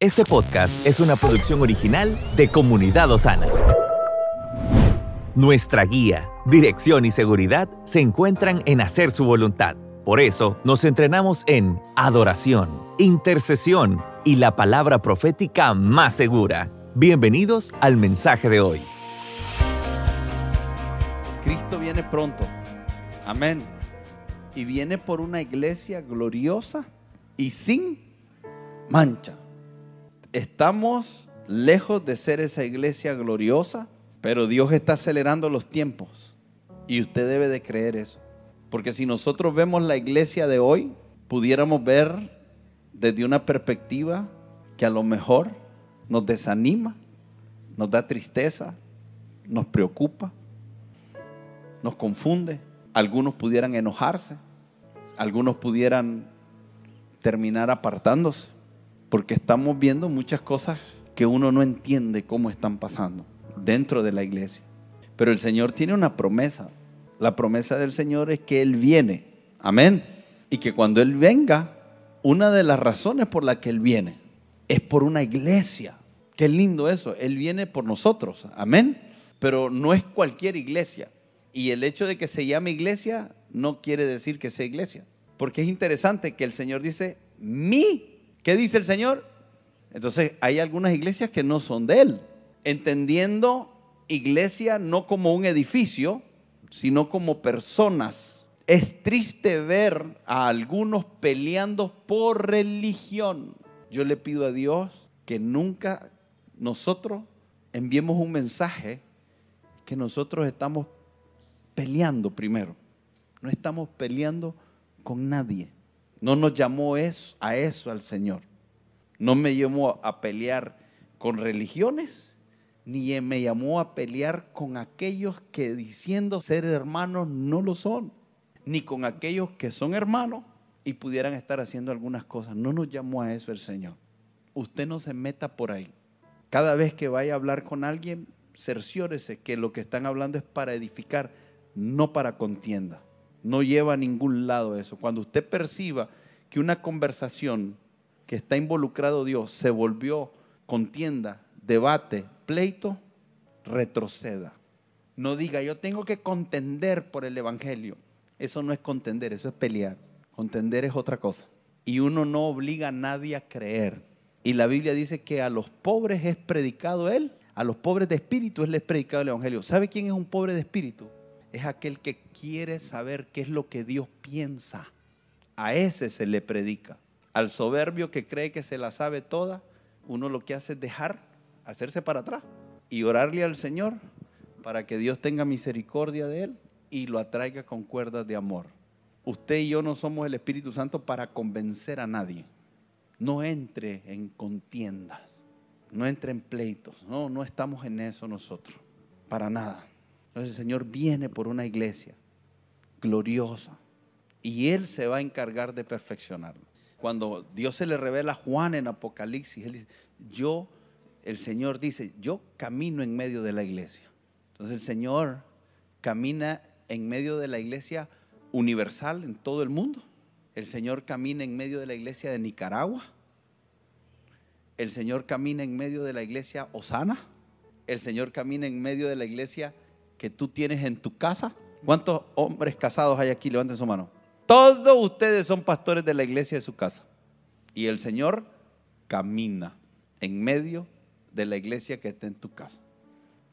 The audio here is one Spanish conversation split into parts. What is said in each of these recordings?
Este podcast es una producción original de Comunidad Osana. Nuestra guía, dirección y seguridad se encuentran en hacer su voluntad. Por eso nos entrenamos en adoración, intercesión y la palabra profética más segura. Bienvenidos al mensaje de hoy. Cristo viene pronto. Amén. Y viene por una iglesia gloriosa y sin mancha. Estamos lejos de ser esa iglesia gloriosa, pero Dios está acelerando los tiempos. Y usted debe de creer eso. Porque si nosotros vemos la iglesia de hoy, pudiéramos ver desde una perspectiva que a lo mejor nos desanima, nos da tristeza, nos preocupa, nos confunde. Algunos pudieran enojarse, algunos pudieran terminar apartándose, porque estamos viendo muchas cosas que uno no entiende cómo están pasando dentro de la iglesia. Pero el Señor tiene una promesa. La promesa del Señor es que Él viene. Amén. Y que cuando Él venga, una de las razones por las que Él viene es por una iglesia. Qué lindo eso. Él viene por nosotros. Amén. Pero no es cualquier iglesia. Y el hecho de que se llame iglesia no quiere decir que sea iglesia. Porque es interesante que el Señor dice, mi. ¿Qué dice el Señor? Entonces hay algunas iglesias que no son de Él. Entendiendo iglesia no como un edificio, sino como personas. Es triste ver a algunos peleando por religión. Yo le pido a Dios que nunca nosotros enviemos un mensaje que nosotros estamos peleando primero. No estamos peleando con nadie. No nos llamó a eso al Señor. No me llamó a pelear con religiones, ni me llamó a pelear con aquellos que diciendo ser hermanos no lo son, ni con aquellos que son hermanos y pudieran estar haciendo algunas cosas. No nos llamó a eso el Señor. Usted no se meta por ahí. Cada vez que vaya a hablar con alguien, cerciórese que lo que están hablando es para edificar, no para contienda. No lleva a ningún lado eso. Cuando usted perciba que una conversación que está involucrado Dios se volvió contienda, debate, pleito, retroceda. No diga, yo tengo que contender por el Evangelio. Eso no es contender, eso es pelear. Contender es otra cosa. Y uno no obliga a nadie a creer. Y la Biblia dice que a los pobres es predicado Él, a los pobres de espíritu es les predicado el Evangelio. ¿Sabe quién es un pobre de espíritu? Es aquel que quiere saber qué es lo que Dios piensa. A ese se le predica. Al soberbio que cree que se la sabe toda, uno lo que hace es dejar, hacerse para atrás y orarle al Señor para que Dios tenga misericordia de él y lo atraiga con cuerdas de amor. Usted y yo no somos el Espíritu Santo para convencer a nadie. No entre en contiendas, no entre en pleitos. No, no estamos en eso nosotros, para nada. Entonces el Señor viene por una iglesia gloriosa y Él se va a encargar de perfeccionarlo. Cuando Dios se le revela a Juan en Apocalipsis, Él dice, yo, el Señor dice, yo camino en medio de la iglesia. Entonces el Señor camina en medio de la iglesia universal en todo el mundo. El Señor camina en medio de la iglesia de Nicaragua. El Señor camina en medio de la iglesia Osana. El Señor camina en medio de la iglesia que tú tienes en tu casa. ¿Cuántos hombres casados hay aquí? Levanten su mano. Todos ustedes son pastores de la iglesia de su casa. Y el Señor camina en medio de la iglesia que está en tu casa.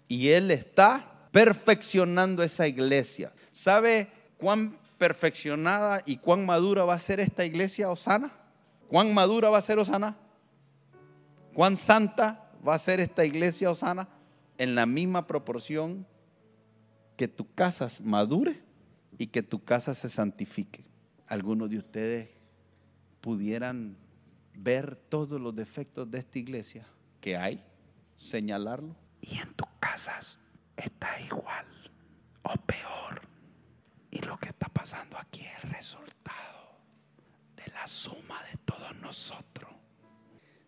Y Él está perfeccionando esa iglesia. ¿Sabe cuán perfeccionada y cuán madura va a ser esta iglesia Osana? ¿Cuán madura va a ser Osana? ¿Cuán santa va a ser esta iglesia Osana? En la misma proporción que tu casa madure y que tu casa se santifique. Algunos de ustedes pudieran ver todos los defectos de esta iglesia que hay, señalarlo, y en tus casas está igual o peor. Y lo que está pasando aquí es el resultado de la suma de todos nosotros.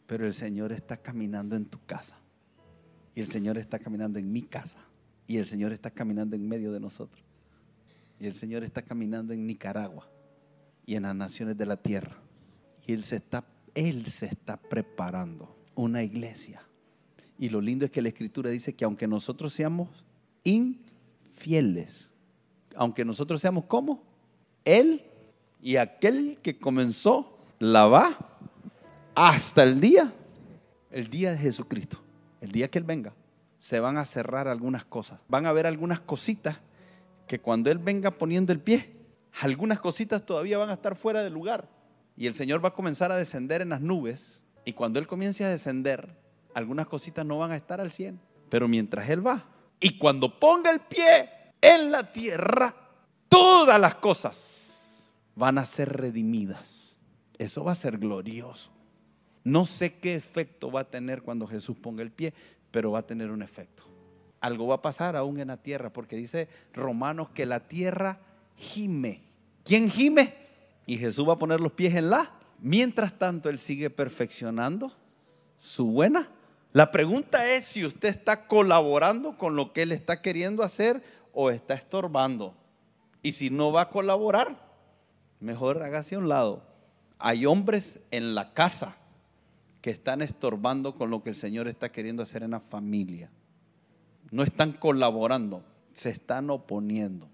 Pero el Señor está caminando en tu casa. Y el Señor está caminando en mi casa. Y el Señor está caminando en medio de nosotros. Y el Señor está caminando en Nicaragua y en las naciones de la tierra. Y Él se está, Él se está preparando. una iglesia. Y lo lindo es que la escritura dice que aunque nosotros seamos infieles, aunque nosotros seamos como, Él y aquel que comenzó la va hasta el día, el día de Jesucristo, el día que Él venga, se van a cerrar algunas cosas. Van a haber algunas cositas que cuando Él venga poniendo el pie, algunas cositas todavía van a estar fuera del lugar. Y el Señor va a comenzar a descender en las nubes. Y cuando Él comience a descender, algunas cositas no van a estar al 100. Pero mientras Él va, y cuando ponga el pie en la tierra, todas las cosas van a ser redimidas. Eso va a ser glorioso. No sé qué efecto va a tener cuando Jesús ponga el pie, pero va a tener un efecto. Algo va a pasar aún en la tierra, porque dice Romanos que la tierra gime. ¿Quién gime? Y Jesús va a poner los pies en la. Mientras tanto, Él sigue perfeccionando su buena. La pregunta es si usted está colaborando con lo que Él está queriendo hacer o está estorbando. Y si no va a colaborar, mejor hágase a un lado. Hay hombres en la casa que están estorbando con lo que el Señor está queriendo hacer en la familia. No están colaborando, se están oponiendo.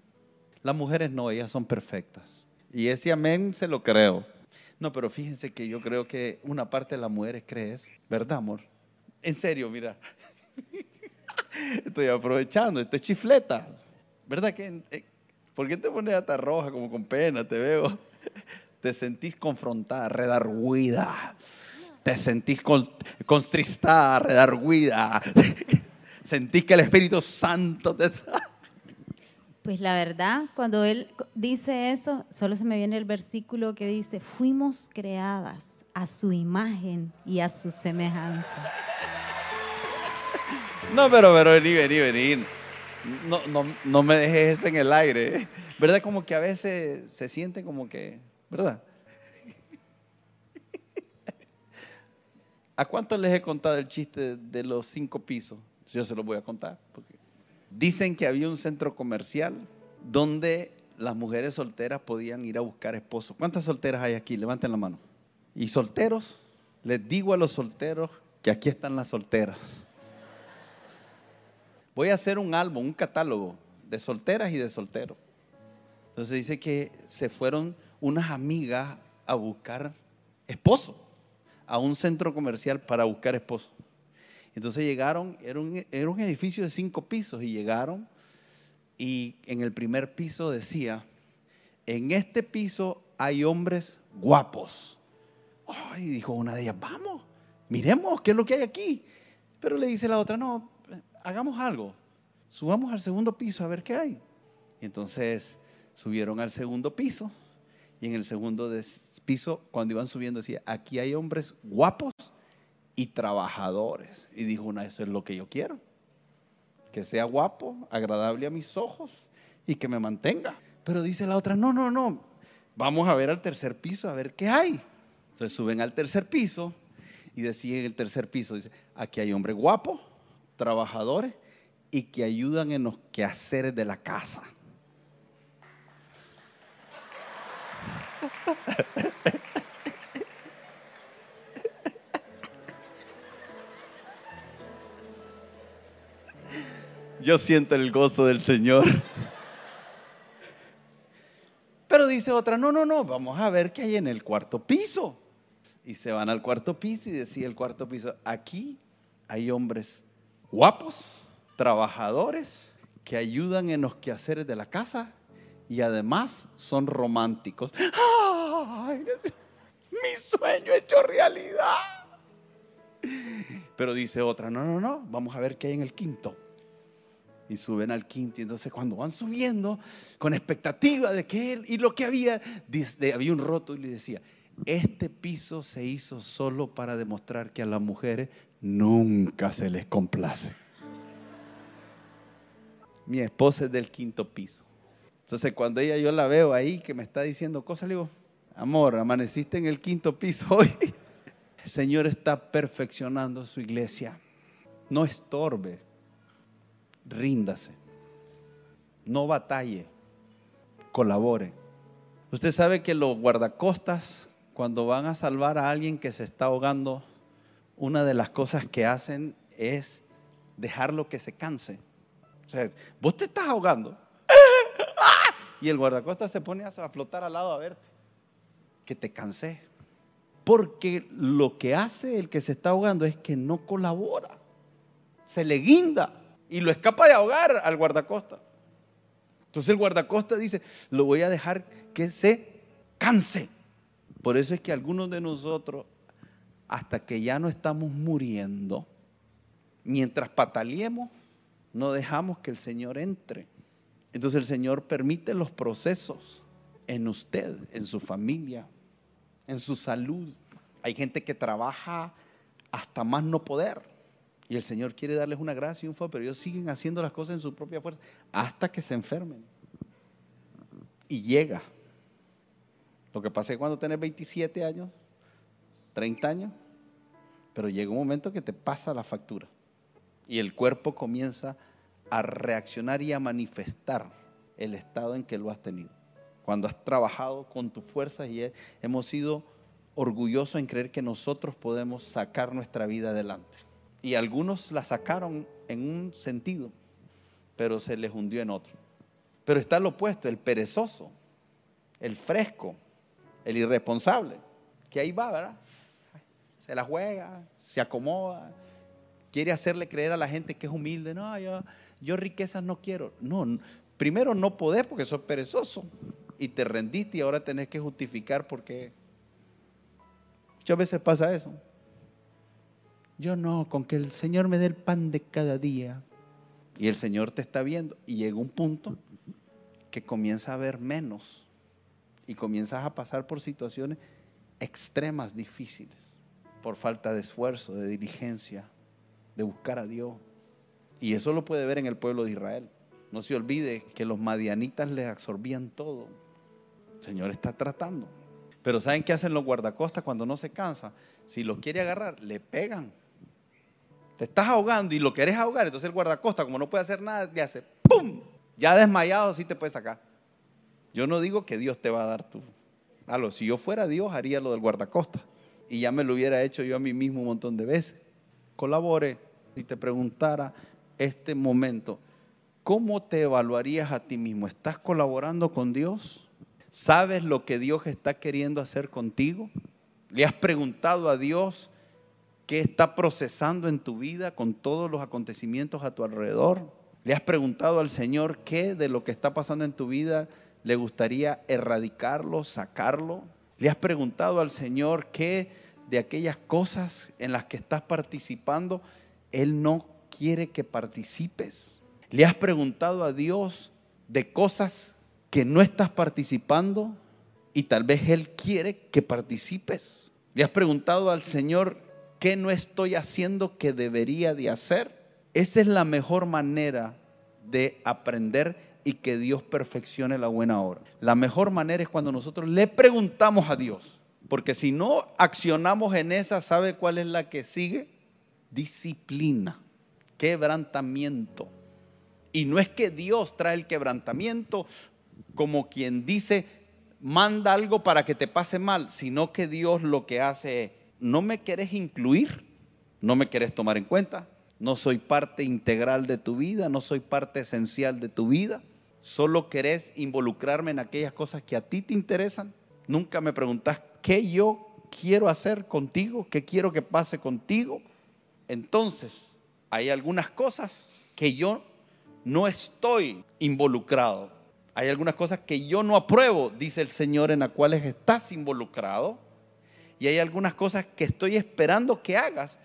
Las mujeres no, ellas son perfectas. Y ese amén se lo creo. No, pero fíjense que yo creo que una parte de las mujeres cree eso. ¿Verdad, amor? En serio, mira. Estoy aprovechando, esto es chifleta. ¿Verdad que? Eh, ¿Por qué te pones hasta roja como con pena? Te veo. Te sentís confrontada, redarguida. Te sentís constristada, redarguida. Sentís que el Espíritu Santo te... Pues la verdad, cuando él dice eso, solo se me viene el versículo que dice, fuimos creadas a su imagen y a su semejanza. No, pero, pero vení, vení, vení. No, no, no me dejes eso en el aire. ¿Verdad? Como que a veces se siente como que, ¿verdad? ¿A cuántos les he contado el chiste de los cinco pisos? Yo se los voy a contar. Dicen que había un centro comercial donde las mujeres solteras podían ir a buscar esposos. ¿Cuántas solteras hay aquí? Levanten la mano. Y solteros, les digo a los solteros que aquí están las solteras. Voy a hacer un álbum, un catálogo de solteras y de solteros. Entonces dice que se fueron unas amigas a buscar esposo a un centro comercial para buscar esposo. Entonces llegaron, era un, edificio de cinco pisos y llegaron y en el primer piso decía, en este piso hay hombres guapos. y dijo una de ellas, vamos, miremos qué es lo que hay aquí. Pero le dice la otra, no, hagamos algo, subamos al segundo piso a ver qué hay. Y entonces subieron al segundo piso y en el segundo piso, cuando iban subiendo, decía, aquí hay hombres guapos y trabajadores. Y dijo una, eso es lo que yo quiero. Que sea guapo, agradable a mis ojos y que me mantenga. Pero dice la otra, no, no, no, vamos a ver al tercer piso, a ver qué hay. Entonces suben al tercer piso y decía en el tercer piso, dice, aquí hay hombres guapos, trabajadores y que ayudan en los quehaceres de la casa. Yo siento el gozo del Señor. Pero dice otra, no, no, no, vamos a ver qué hay en el cuarto piso. Y se van al cuarto piso y decía el cuarto piso, aquí hay hombres guapos, trabajadores, que ayudan en los quehaceres de la casa y además son románticos. ¡Ay, mi sueño hecho realidad! Pero dice otra, no, no, no, vamos a ver qué hay en el quinto y suben al quinto. Y entonces cuando van subiendo, con expectativa de que él, y lo que había, había un roto y le decía, este piso se hizo solo para demostrar que a las mujeres nunca se les complace. Mi esposa es del quinto piso. Entonces cuando ella yo la veo ahí que me está diciendo cosas, le digo, amor, amaneciste en el quinto piso hoy. El Señor está perfeccionando su iglesia. No estorbe ríndase, no batalle, colabore. Usted sabe que los guardacostas, cuando van a salvar a alguien que se está ahogando, una de las cosas que hacen es dejarlo que se canse. O sea, vos te estás ahogando. Y el guardacosta se pone a flotar al lado a verte. Que te cansé. Porque lo que hace el que se está ahogando es que no colabora. Se le guinda y lo escapa de ahogar al guardacosta. Entonces el guardacosta dice, lo voy a dejar que se canse. Por eso es que algunos de nosotros, hasta que ya no estamos muriendo, mientras pataleemos, no dejamos que el Señor entre. Entonces el Señor permite los procesos en usted, en su familia, en su salud. Hay gente que trabaja hasta más no poder. Y el Señor quiere darles una gracia y un favor, pero ellos siguen haciendo las cosas en su propia fuerza hasta que se enfermen. Y llega. Lo que pasa es cuando tenés 27 años, 30 años, pero llega un momento que te pasa la factura y el cuerpo comienza a reaccionar y a manifestar el estado en que lo has tenido. Cuando has trabajado con tus fuerzas y hemos sido orgullosos en creer que nosotros podemos sacar nuestra vida adelante. Y algunos la sacaron en un sentido, pero se les hundió en otro. Pero está lo opuesto, el perezoso, el fresco, el irresponsable, que ahí va, ¿verdad? Se la juega, se acomoda, quiere hacerle creer a la gente que es humilde. No, yo, yo riquezas no quiero. No, primero no podés porque sos perezoso y te rendiste y ahora tenés que justificar porque muchas veces pasa eso. Yo no, con que el Señor me dé el pan de cada día. Y el Señor te está viendo y llega un punto que comienza a ver menos y comienzas a pasar por situaciones extremas, difíciles, por falta de esfuerzo, de diligencia, de buscar a Dios. Y eso lo puede ver en el pueblo de Israel. No se olvide que los madianitas les absorbían todo. El Señor está tratando. Pero ¿saben qué hacen los guardacostas cuando no se cansa? Si lo quiere agarrar, le pegan. Te estás ahogando y lo querés ahogar, entonces el guardacosta, como no puede hacer nada, le hace ¡pum! Ya desmayado sí te puede sacar. Yo no digo que Dios te va a dar tú. lo si yo fuera Dios, haría lo del guardacosta. Y ya me lo hubiera hecho yo a mí mismo un montón de veces colabore, si te preguntara este momento, ¿cómo te evaluarías a ti mismo? ¿Estás colaborando con Dios? ¿Sabes lo que Dios está queriendo hacer contigo? ¿Le has preguntado a Dios qué está procesando en tu vida con todos los acontecimientos a tu alrededor? ¿Le has preguntado al Señor qué de lo que está pasando en tu vida le gustaría erradicarlo, sacarlo? ¿Le has preguntado al Señor qué de aquellas cosas en las que estás participando, Él no quiere que participes. ¿Le has preguntado a Dios de cosas que no estás participando y tal vez Él quiere que participes? ¿Le has preguntado al Señor qué no estoy haciendo que debería de hacer? Esa es la mejor manera de aprender y que Dios perfeccione la buena obra. La mejor manera es cuando nosotros le preguntamos a Dios, porque si no accionamos en esa, ¿sabe cuál es la que sigue? Disciplina, quebrantamiento. Y no es que Dios trae el quebrantamiento como quien dice, manda algo para que te pase mal, sino que Dios lo que hace es, no me querés incluir, no me querés tomar en cuenta, no soy parte integral de tu vida, no soy parte esencial de tu vida, solo querés involucrarme en aquellas cosas que a ti te interesan. Nunca me preguntás qué yo quiero hacer contigo, qué quiero que pase contigo. Entonces, hay algunas cosas que yo no estoy involucrado. Hay algunas cosas que yo no apruebo, dice el Señor, en las cuales estás involucrado. Y hay algunas cosas que estoy esperando que hagas,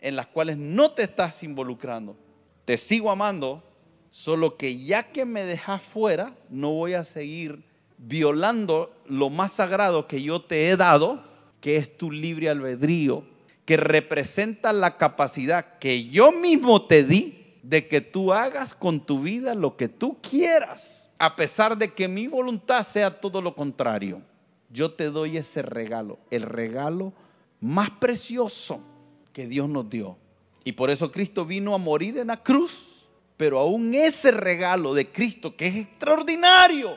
en las cuales no te estás involucrando. Te sigo amando, solo que ya que me dejas fuera, no voy a seguir violando lo más sagrado que yo te he dado, que es tu libre albedrío, que representa la capacidad que yo mismo te di de que tú hagas con tu vida lo que tú quieras, a pesar de que mi voluntad sea todo lo contrario. Yo te doy ese regalo, el regalo más precioso que Dios nos dio. Y por eso Cristo vino a morir en la cruz, pero aún ese regalo de Cristo, que es extraordinario,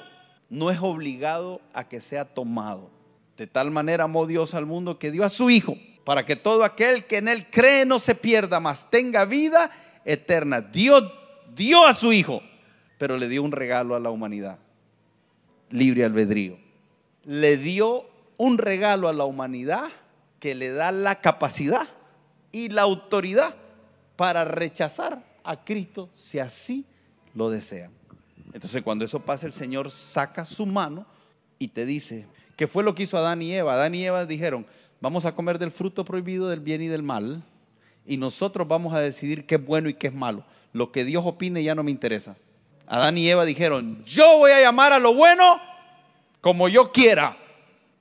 no es obligado a que sea tomado. De tal manera amó Dios al mundo que dio a su Hijo para que todo aquel que en él cree no se pierda, mas tenga vida eterna. Dios dio a su Hijo, pero le dio un regalo a la humanidad, libre albedrío. Le dio un regalo a la humanidad que le da la capacidad y la autoridad para rechazar a Cristo si así lo desean. Entonces cuando eso pasa, el Señor saca su mano y te dice, ¿qué fue lo que hizo Adán y Eva? Adán y Eva dijeron, vamos a comer del fruto prohibido del bien y del mal y nosotros vamos a decidir qué es bueno y qué es malo. Lo que Dios opine ya no me interesa. Adán y Eva dijeron, yo voy a llamar a lo bueno como yo quiera.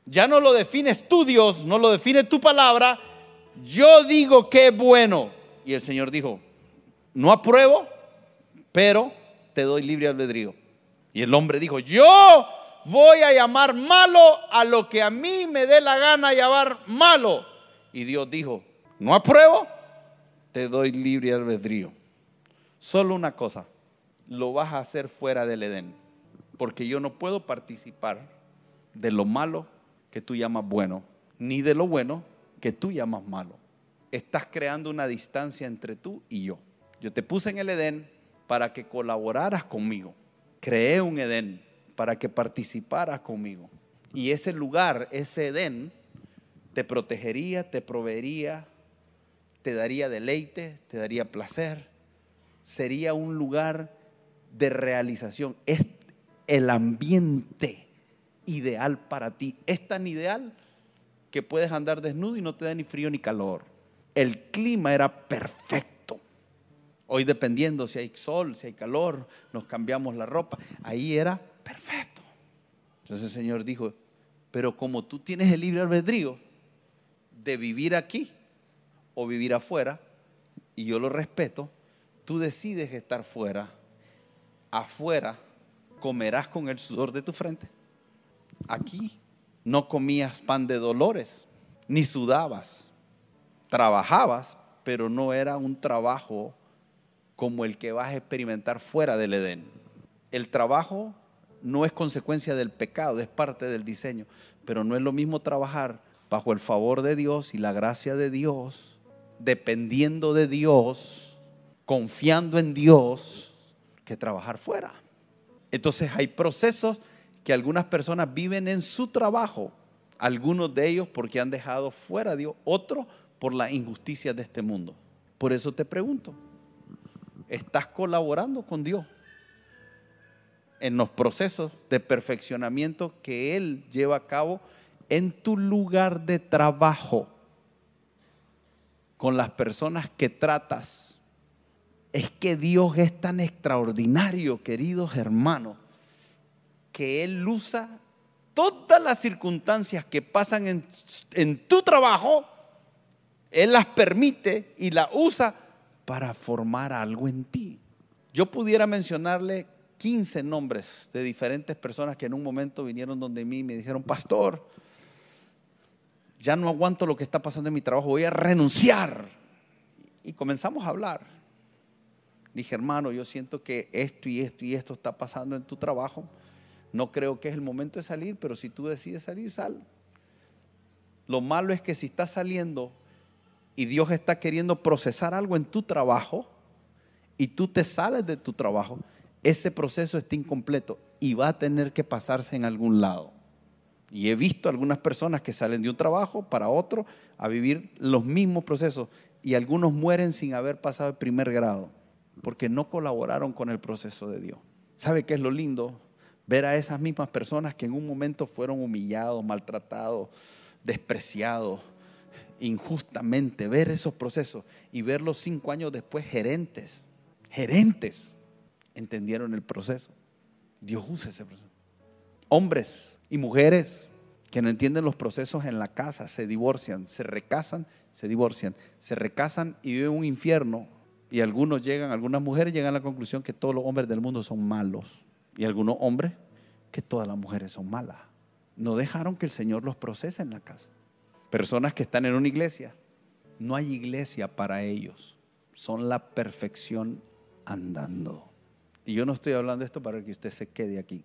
Ya no lo defines tú, Dios, no lo define tu palabra. Yo digo que es bueno. Y el Señor dijo, no apruebo, pero te doy libre albedrío. Y el hombre dijo, yo voy a llamar malo a lo que a mí me dé la gana llamar malo. Y Dios dijo, no apruebo, te doy libre albedrío. Solo una cosa, lo vas a hacer fuera del Edén, porque yo no puedo participar de lo malo que tú llamas bueno, ni de lo bueno que tú llamas malo. Estás creando una distancia entre tú y yo. Yo te puse en el Edén para que colaboraras conmigo. Creé un Edén para que participaras conmigo. Y ese lugar, ese Edén, te protegería, te proveería, te daría deleite, te daría placer. Sería un lugar de realización. Es el ambiente ideal para ti. Es tan ideal que puedes andar desnudo y no te da ni frío ni calor. El clima era perfecto Hoy dependiendo si hay sol, si hay calor, nos cambiamos la ropa. Ahí era perfecto. Entonces el Señor dijo, pero como tú tienes el libre albedrío de vivir aquí o vivir afuera, y yo lo respeto, tú decides estar fuera. Afuera comerás con el sudor de tu frente. Aquí no comías pan de dolores, ni sudabas. Trabajabas, pero no era un trabajo como el que vas a experimentar fuera del Edén. El trabajo no es consecuencia del pecado, es parte del diseño, pero no es lo mismo trabajar bajo el favor de Dios y la gracia de Dios, dependiendo de Dios, confiando en Dios, que trabajar fuera. Entonces hay procesos que algunas personas viven en su trabajo, algunos de ellos porque han dejado fuera a Dios, otros por la injusticia de este mundo. Por eso te pregunto, estás colaborando con Dios en los procesos de perfeccionamiento que Él lleva a cabo en tu lugar de trabajo, con las personas que tratas. Es que Dios es tan extraordinario, queridos hermanos, que Él usa todas las circunstancias que pasan en, en tu trabajo, Él las permite y las usa para formar algo en ti. Yo pudiera mencionarle 15 nombres de diferentes personas que en un momento vinieron donde mí y me dijeron, pastor, ya no aguanto lo que está pasando en mi trabajo, voy a renunciar. Y comenzamos a hablar. Dije, hermano, yo siento que esto y esto y esto está pasando en tu trabajo. No creo que es el momento de salir, pero si tú decides salir, sal. Lo malo es que si estás saliendo y Dios está queriendo procesar algo en tu trabajo y tú te sales de tu trabajo, ese proceso está incompleto y va a tener que pasarse en algún lado. Y he visto algunas personas que salen de un trabajo para otro a vivir los mismos procesos y algunos mueren sin haber pasado el primer grado porque no colaboraron con el proceso de Dios. ¿Sabe qué es lo lindo? Ver a esas mismas personas que en un momento fueron humillados, maltratados, despreciados, injustamente, ver esos procesos y verlos cinco años después gerentes, gerentes, entendieron el proceso. Dios usa ese proceso. Hombres y mujeres que no entienden los procesos en la casa, se divorcian, se recasan, se divorcian, se recasan y viven un infierno. Y algunos llegan, algunas mujeres llegan a la conclusión que todos los hombres del mundo son malos. Y algunos hombres que todas las mujeres son malas. No dejaron que el Señor los procese en la casa. Personas que están en una iglesia, no hay iglesia para ellos. Son la perfección andando. Y yo no estoy hablando esto para que usted se quede aquí.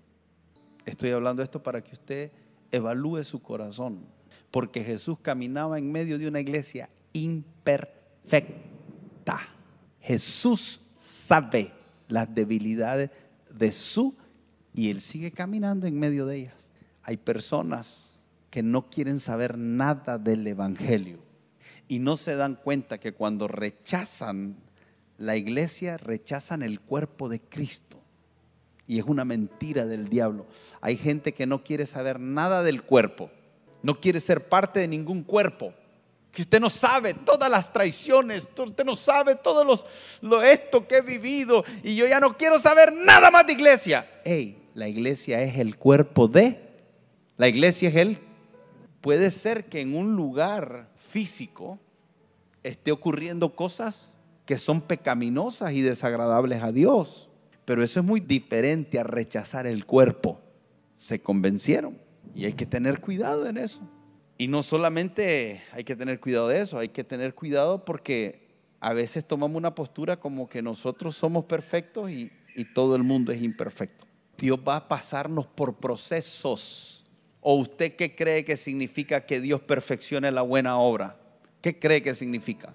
Estoy hablando esto para que usted evalúe su corazón. Porque Jesús caminaba en medio de una iglesia imperfecta. Jesús sabe las debilidades de su y él sigue caminando en medio de ellas. Hay personas que no quieren saber nada del Evangelio y no se dan cuenta que cuando rechazan la iglesia, rechazan el cuerpo de Cristo. Y es una mentira del diablo. Hay gente que no quiere saber nada del cuerpo, no quiere ser parte de ningún cuerpo. Que usted no sabe todas las traiciones, usted no sabe todo los, lo esto que he vivido y yo ya no quiero saber nada más de iglesia. Hey, la iglesia es el cuerpo de, la iglesia es el, puede ser que en un lugar físico esté ocurriendo cosas que son pecaminosas y desagradables a Dios. Pero eso es muy diferente a rechazar el cuerpo. Se convencieron y hay que tener cuidado en eso. Y no solamente hay que tener cuidado de eso, hay que tener cuidado porque a veces tomamos una postura como que nosotros somos perfectos y, todo el mundo es imperfecto. Dios va a pasarnos por procesos. ¿O usted qué cree que significa que Dios perfeccione la buena obra? ¿Qué cree que significa?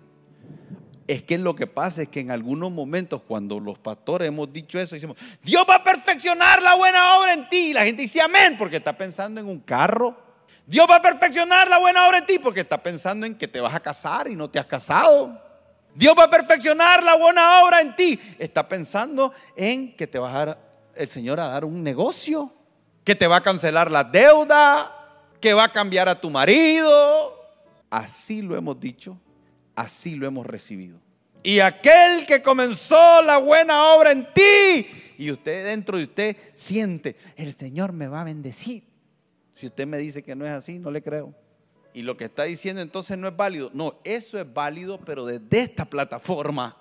Es que lo que pasa es que en algunos momentos cuando los pastores hemos dicho eso, decimos, Dios va a perfeccionar la buena obra en ti. Y la gente dice amén porque está pensando en un carro. Dios va a perfeccionar la buena obra en ti porque está pensando en que te vas a casar y no te has casado. Dios va a perfeccionar la buena obra en ti. Está pensando en que te va a dar el Señor a dar un negocio, que te va a cancelar la deuda, que va a cambiar a tu marido. Así lo hemos dicho así lo hemos recibido. Y aquel que comenzó la buena obra en ti, y usted dentro de usted siente, el Señor me va a bendecir. Si usted me dice que no es así, no le creo. Y lo que está diciendo entonces no es válido. No, eso es válido, pero desde esta plataforma.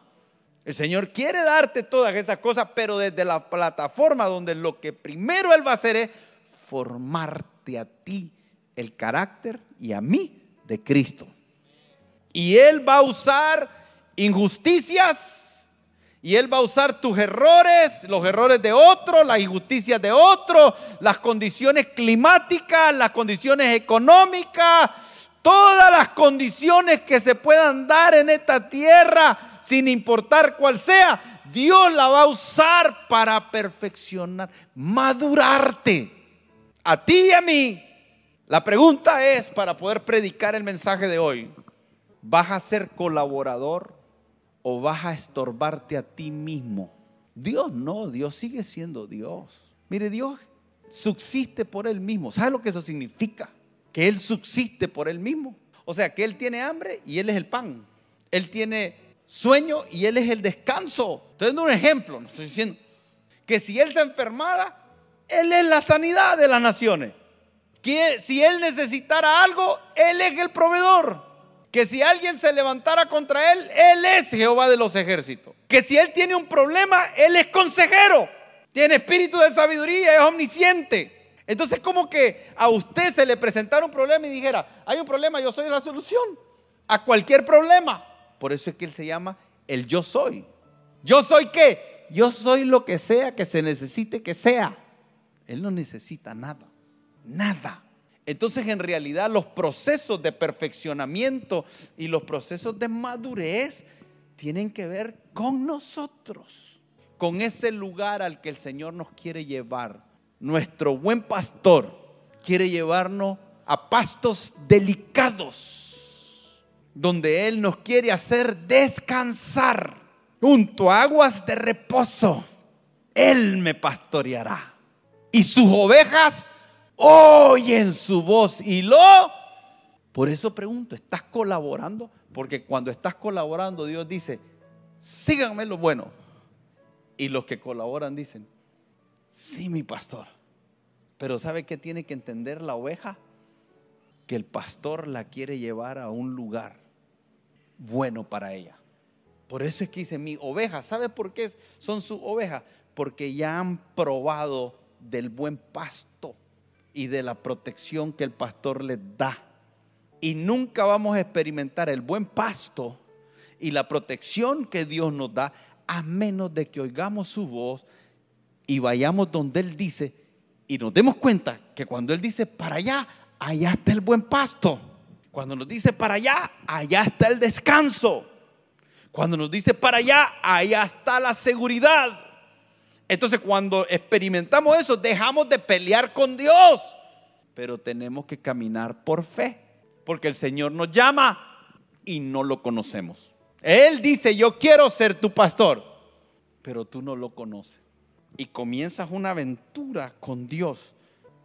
El Señor quiere darte todas esas cosas, pero desde la plataforma donde lo que primero Él va a hacer es formarte a ti el carácter y a mí de Cristo. Y Él va a usar injusticias. Y Él va a usar tus errores, los errores de otro, las injusticias de otro, las condiciones climáticas, las condiciones económicas, todas las condiciones que se puedan dar en esta tierra, sin importar cuál sea, Dios la va a usar para perfeccionar, madurarte. A ti y a mí. La pregunta es, para poder predicar el mensaje de hoy, ¿Vas a ser colaborador o vas a estorbarte a ti mismo? Dios no, Dios sigue siendo Dios. Mire, Dios subsiste por Él mismo. ¿Sabe lo que eso significa? Que Él subsiste por Él mismo. O sea, que Él tiene hambre y Él es el pan. Él tiene sueño y Él es el descanso. Estoy dando un ejemplo, no estoy diciendo que si Él se enfermara, Él es la sanidad de las naciones. Que si Él necesitara algo, Él es el proveedor que si alguien se levantara contra él, él es Jehová de los ejércitos. Que si él tiene un problema, él es consejero, tiene espíritu de sabiduría, es omnisciente. Entonces, como que a usted se le presentara un problema y dijera, hay un problema, yo soy la solución a cualquier problema. Por eso es que él se llama el yo soy. ¿Yo soy qué? Yo soy lo que sea que se necesite que sea. Él no necesita nada, nada. Entonces, en realidad, los procesos de perfeccionamiento y los procesos de madurez tienen que ver con nosotros, con ese lugar al que el Señor nos quiere llevar. Nuestro buen pastor quiere llevarnos a pastos delicados, donde Él nos quiere hacer descansar junto a aguas de reposo. Él me pastoreará y sus ovejas oyen su voz y lo... Por eso pregunto, ¿estás colaborando? Porque cuando estás colaborando, Dios dice, síganme lo bueno. Y los que colaboran dicen, sí, mi pastor. Pero ¿sabe qué tiene que entender la oveja? Que el pastor la quiere llevar a un lugar bueno para ella. Por eso es que dice, mi oveja, ¿sabe por qué son sus ovejas? Porque ya han probado del buen pasto y de la protección que el pastor les da. Y nunca vamos a experimentar el buen pasto y la protección que Dios nos da a menos de que oigamos su voz y vayamos donde Él dice y nos demos cuenta que cuando Él dice para allá, allá está el buen pasto. Cuando nos dice para allá, allá está el descanso. Cuando nos dice para allá, allá está la seguridad. Entonces cuando experimentamos eso, dejamos de pelear con Dios. Pero tenemos que caminar por fe. Porque el Señor nos llama y no lo conocemos. Él dice, yo quiero ser tu pastor. Pero tú no lo conoces. Y comienzas una aventura con Dios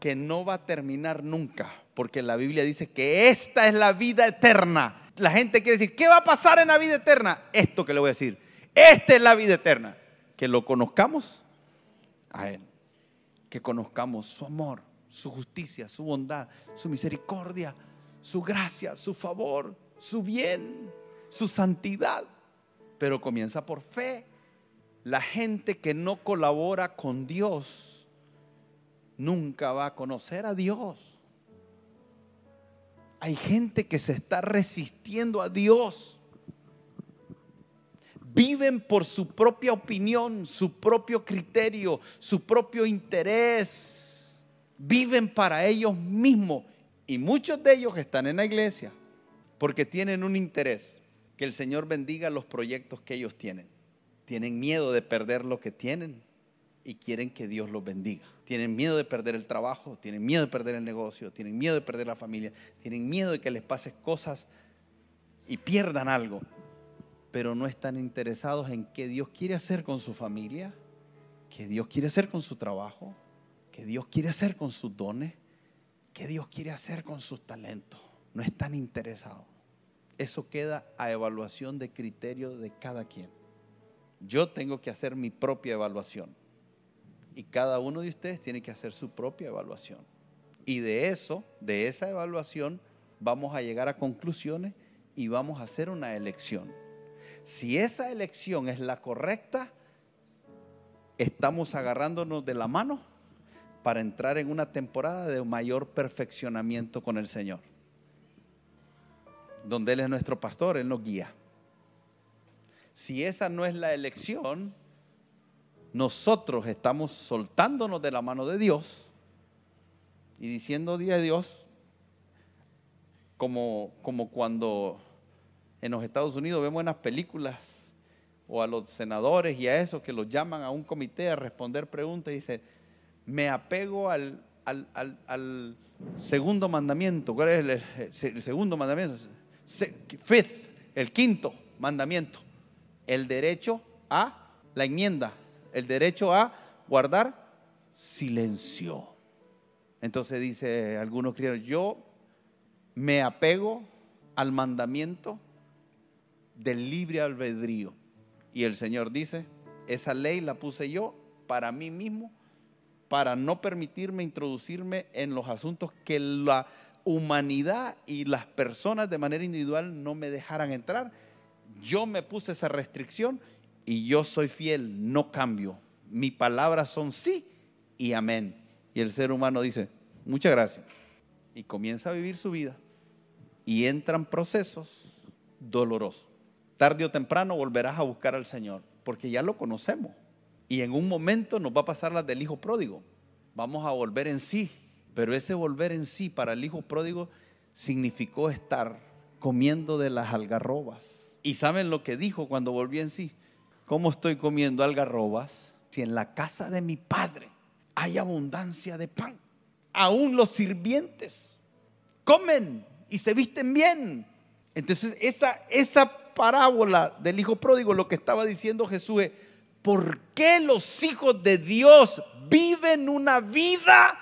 que no va a terminar nunca. Porque la Biblia dice que esta es la vida eterna. La gente quiere decir, ¿qué va a pasar en la vida eterna? Esto que le voy a decir. Esta es la vida eterna. Que lo conozcamos a Él. Que conozcamos su amor, su justicia, su bondad, su misericordia, su gracia, su favor, su bien, su santidad. Pero comienza por fe. La gente que no colabora con Dios nunca va a conocer a Dios. Hay gente que se está resistiendo a Dios viven por su propia opinión, su propio criterio, su propio interés. Viven para ellos mismos. Y muchos de ellos están en la iglesia porque tienen un interés. Que el Señor bendiga los proyectos que ellos tienen. Tienen miedo de perder lo que tienen y quieren que Dios los bendiga. Tienen miedo de perder el trabajo, tienen miedo de perder el negocio, tienen miedo de perder la familia, tienen miedo de que les pase cosas y pierdan algo pero no están interesados en qué Dios quiere hacer con su familia, qué Dios quiere hacer con su trabajo, qué Dios quiere hacer con sus dones, qué Dios quiere hacer con sus talentos. No están interesados. Eso queda a evaluación de criterio de cada quien. Yo tengo que hacer mi propia evaluación. Y cada uno de ustedes tiene que hacer su propia evaluación. Y de eso, de esa evaluación, vamos a llegar a conclusiones y vamos a hacer una elección. Si esa elección es la correcta, estamos agarrándonos de la mano para entrar en una temporada de mayor perfeccionamiento con el Señor. Donde Él es nuestro pastor, Él nos guía. Si esa no es la elección, nosotros estamos soltándonos de la mano de Dios y diciendo día de Dios, como, como cuando en los Estados Unidos vemos en las películas o a los senadores y a esos que los llaman a un comité a responder preguntas y dice, me apego al, segundo mandamiento. ¿Cuál es el, segundo mandamiento? Fifth, el quinto mandamiento. El derecho a la enmienda, el derecho a guardar silencio. Entonces dice algunos cristianos, yo me apego al mandamiento del libre albedrío. Y el Señor dice, esa ley la puse yo para mí mismo, para no permitirme introducirme en los asuntos que la humanidad y las personas de manera individual no me dejaran entrar. Yo me puse esa restricción y yo soy fiel, no cambio. Mis palabras son sí y amén. Y el ser humano dice, muchas gracias. Y comienza a vivir su vida. Y entran procesos dolorosos tarde o temprano volverás a buscar al Señor, porque ya lo conocemos. Y en un momento nos va a pasar las del hijo pródigo. Vamos a volver en sí, pero ese volver en sí para el hijo pródigo significó estar comiendo de las algarrobas. ¿Y saben lo que dijo cuando volvió en sí? ¿Cómo estoy comiendo algarrobas si en la casa de mi padre hay abundancia de pan? Aún los sirvientes comen y se visten bien. Entonces esa, esa parábola del hijo pródigo lo que estaba diciendo Jesús es, ¿por qué los hijos de Dios viven una vida?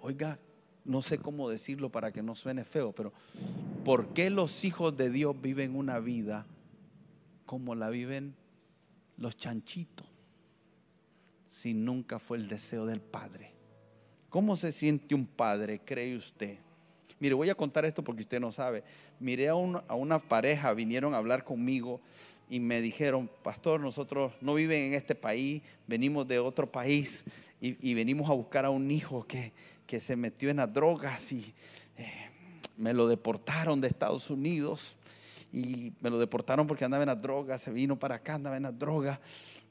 Oiga, no sé cómo decirlo para que no suene feo, pero ¿por qué los hijos de Dios viven una vida como la viven los chanchitos? Si nunca fue el deseo del Padre. ¿Cómo se siente un padre, cree usted? Mire, voy a contar esto porque usted no sabe. Miré a, una pareja, vinieron a hablar conmigo y me dijeron, pastor, nosotros no viven en este país, venimos de otro país y, venimos a buscar a un hijo que, se metió en las drogas y eh, me lo deportaron de Estados Unidos y me lo deportaron porque andaba en las drogas, se vino para acá, andaba en las drogas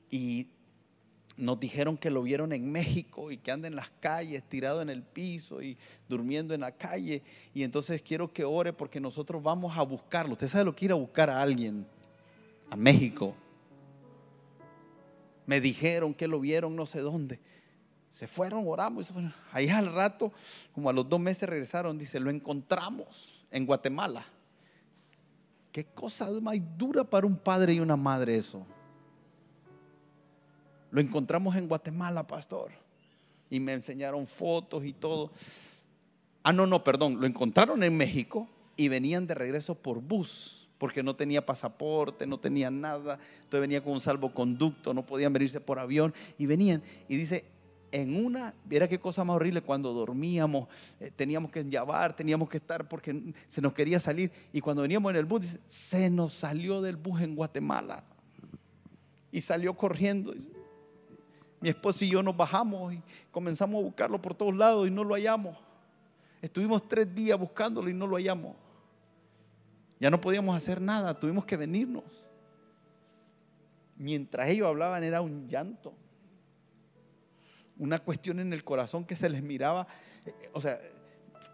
y nos dijeron que lo vieron en México y que anda en las calles, tirado en el piso y durmiendo en la calle. Y entonces quiero que ore porque nosotros vamos a buscarlo. Usted sabe lo que ir a buscar a alguien, a México. Me dijeron que lo vieron no sé dónde. Se fueron, oramos. Ahí al rato, como a los dos meses regresaron, dice, lo encontramos en Guatemala. Qué cosa más dura para un padre y una madre eso. Lo encontramos en Guatemala, pastor. Y me enseñaron fotos y todo. Ah, no, no, perdón. Lo encontraron en México y venían de regreso por bus, porque no tenía pasaporte, no tenían nada. Entonces venía con un salvoconducto, no podían venirse por avión. Y venían. Y dice, en una, viera qué cosa más horrible cuando dormíamos, eh, teníamos que llevar, teníamos que estar porque se nos quería salir. Y cuando veníamos en el bus, dice, se nos salió del bus en Guatemala. Y salió corriendo. Mi esposo y yo nos bajamos y comenzamos a buscarlo por todos lados y no lo hallamos. Estuvimos tres días buscándolo y no lo hallamos. Ya no podíamos hacer nada, tuvimos que venirnos. Mientras ellos hablaban era un llanto. Una cuestión en el corazón que se les miraba. O sea,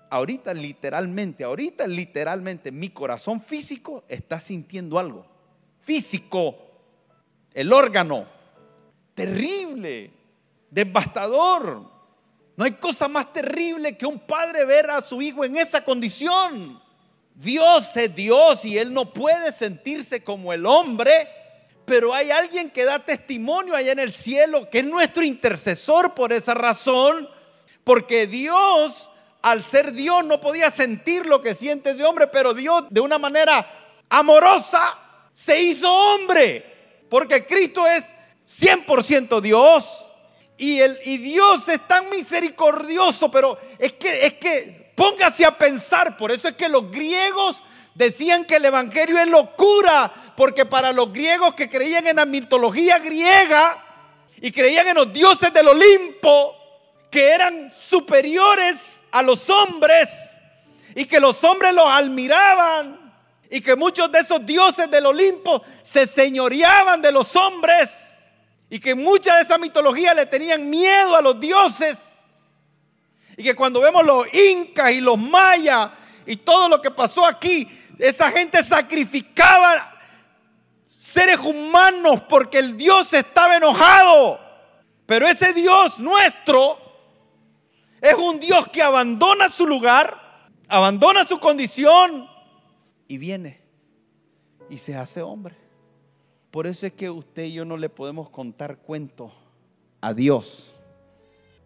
ahorita literalmente, ahorita literalmente mi corazón físico está sintiendo algo. Físico. El órgano terrible, devastador. No hay cosa más terrible que un padre ver a su hijo en esa condición. Dios es Dios y Él no puede sentirse como el hombre, pero hay alguien que da testimonio allá en el cielo, que es nuestro intercesor por esa razón, porque Dios, al ser Dios, no podía sentir lo que siente ese hombre, pero Dios de una manera amorosa se hizo hombre, porque Cristo es 100% Dios. Y, el, y Dios es tan misericordioso, pero es que, es que póngase a pensar, por eso es que los griegos decían que el Evangelio es locura, porque para los griegos que creían en la mitología griega y creían en los dioses del Olimpo, que eran superiores a los hombres y que los hombres los admiraban y que muchos de esos dioses del Olimpo se señoreaban de los hombres y que mucha de esa mitología le tenían miedo a los dioses. Y que cuando vemos los incas y los mayas y todo lo que pasó aquí, esa gente sacrificaba seres humanos porque el Dios estaba enojado. Pero ese Dios nuestro es un Dios que abandona su lugar, abandona su condición y viene y se hace hombre. Por eso es que usted y yo no le podemos contar cuento a Dios.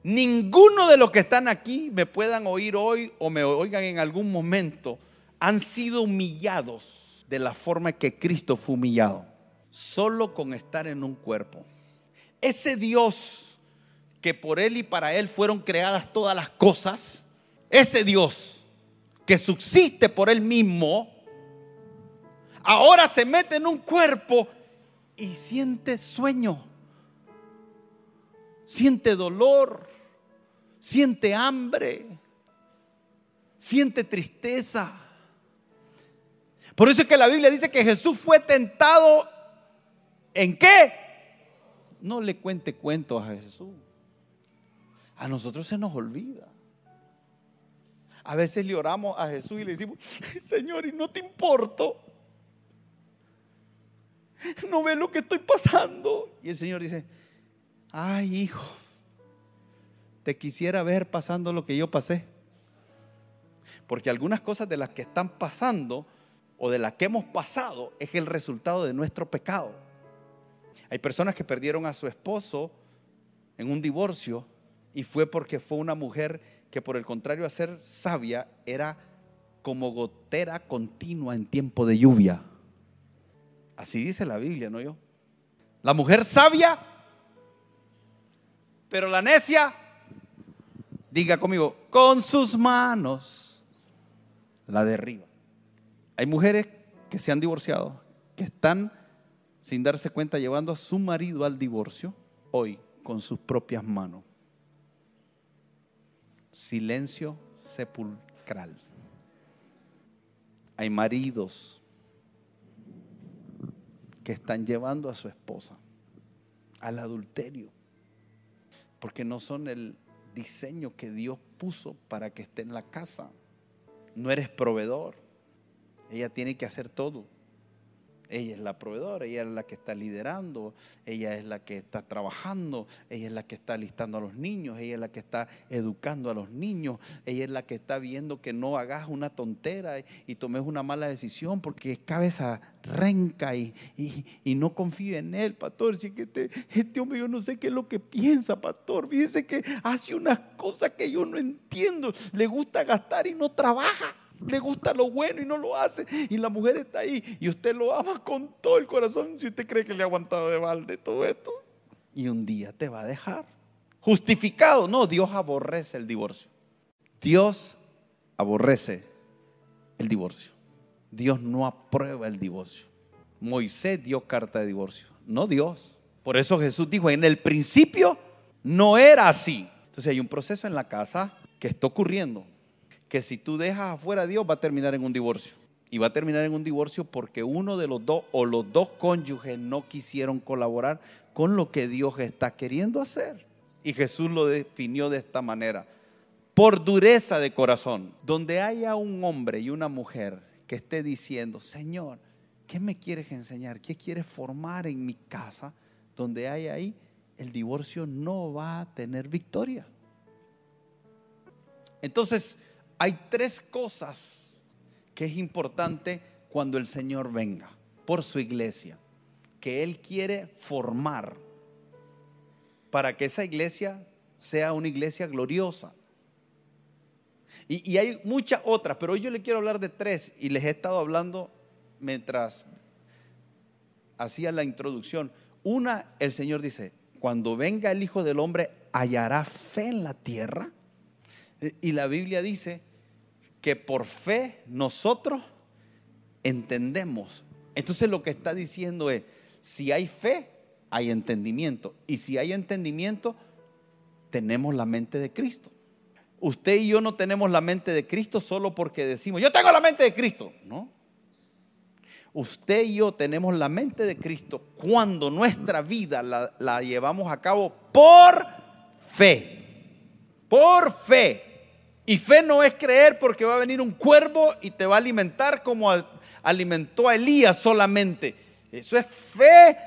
Ninguno de los que están aquí me puedan oír hoy o me oigan en algún momento han sido humillados de la forma que Cristo fue humillado. Solo con estar en un cuerpo. Ese Dios que por Él y para Él fueron creadas todas las cosas, ese Dios que subsiste por Él mismo, ahora se mete en un cuerpo y siente sueño, siente dolor, siente hambre, siente tristeza. Por eso es que la Biblia dice que Jesús fue tentado en qué? No le cuente cuentos a Jesús. A nosotros se nos olvida. A veces le oramos a Jesús y le decimos, Señor, y no te importo no ve lo que estoy pasando. Y el Señor dice, ay hijo, te quisiera ver pasando lo que yo pasé. Porque algunas cosas de las que están pasando o de las que hemos pasado es el resultado de nuestro pecado. Hay personas que perdieron a su esposo en un divorcio y fue porque fue una mujer que por el contrario a ser sabia era como gotera continua en tiempo de lluvia. Así dice la Biblia, no yo. La mujer sabia, pero la necia, diga conmigo, con sus manos la derriba. Hay mujeres que se han divorciado, que están sin darse cuenta llevando a su marido al divorcio hoy con sus propias manos. Silencio sepulcral. Hay maridos están llevando a su esposa al adulterio. porque no son el diseño que Dios puso para que esté en la casa. No eres proveedor. Ella tiene que hacer todo. Ella es la proveedora, ella es la que está liderando, ella es la que está trabajando, ella es la que está listando a los niños, ella es la que está educando a los niños, ella es la que está viendo que no hagas una tontera y, tomes una mala decisión porque es cabeza renca y, y, no confíe en él, pastor. Este, este, hombre yo no sé qué es lo que piensa, pastor. Fíjese que hace unas cosas que yo no entiendo. Le gusta gastar y no trabaja le gusta lo bueno y no lo hace. Y la mujer está ahí y usted lo ama con todo el corazón. Si usted cree que le ha aguantado de balde todo esto. Y un día te va a dejar. Justificado. No, Dios aborrece el divorcio. Dios aborrece el divorcio. Dios no aprueba el divorcio. Moisés dio carta de divorcio, no Dios. Por eso Jesús dijo, en el principio no era así. Entonces hay un proceso en la casa que está ocurriendo que si tú dejas afuera a Dios va a terminar en un divorcio. Y va a terminar en un divorcio porque uno de los dos o los dos cónyuges no quisieron colaborar con lo que Dios está queriendo hacer. Y Jesús lo definió de esta manera. Por dureza de corazón, donde haya un hombre y una mujer que esté diciendo, Señor, ¿qué me quieres enseñar? ¿Qué quieres formar en mi casa? Donde haya ahí, el divorcio no va a tener victoria. Entonces, hay tres cosas que es importante cuando el Señor venga por su iglesia, que Él quiere formar para que esa iglesia sea una iglesia gloriosa. Y, hay muchas otras, pero hoy yo le quiero hablar de tres y les he estado hablando mientras hacía la introducción. Una, el Señor dice, cuando venga el Hijo del Hombre, hallará fe en la tierra. Y la Biblia dice que por fe nosotros entendemos. Entonces lo que está diciendo es, si hay fe, hay entendimiento. Y si hay entendimiento, tenemos la mente de Cristo. Usted y yo no tenemos la mente de Cristo solo porque decimos, yo tengo la mente de Cristo. No. Usted y yo tenemos la mente de Cristo cuando nuestra vida la, la llevamos a cabo por fe. Por fe. Y fe no es creer porque va a venir un cuervo y te va a alimentar como alimentó a Elías solamente. Eso es fe,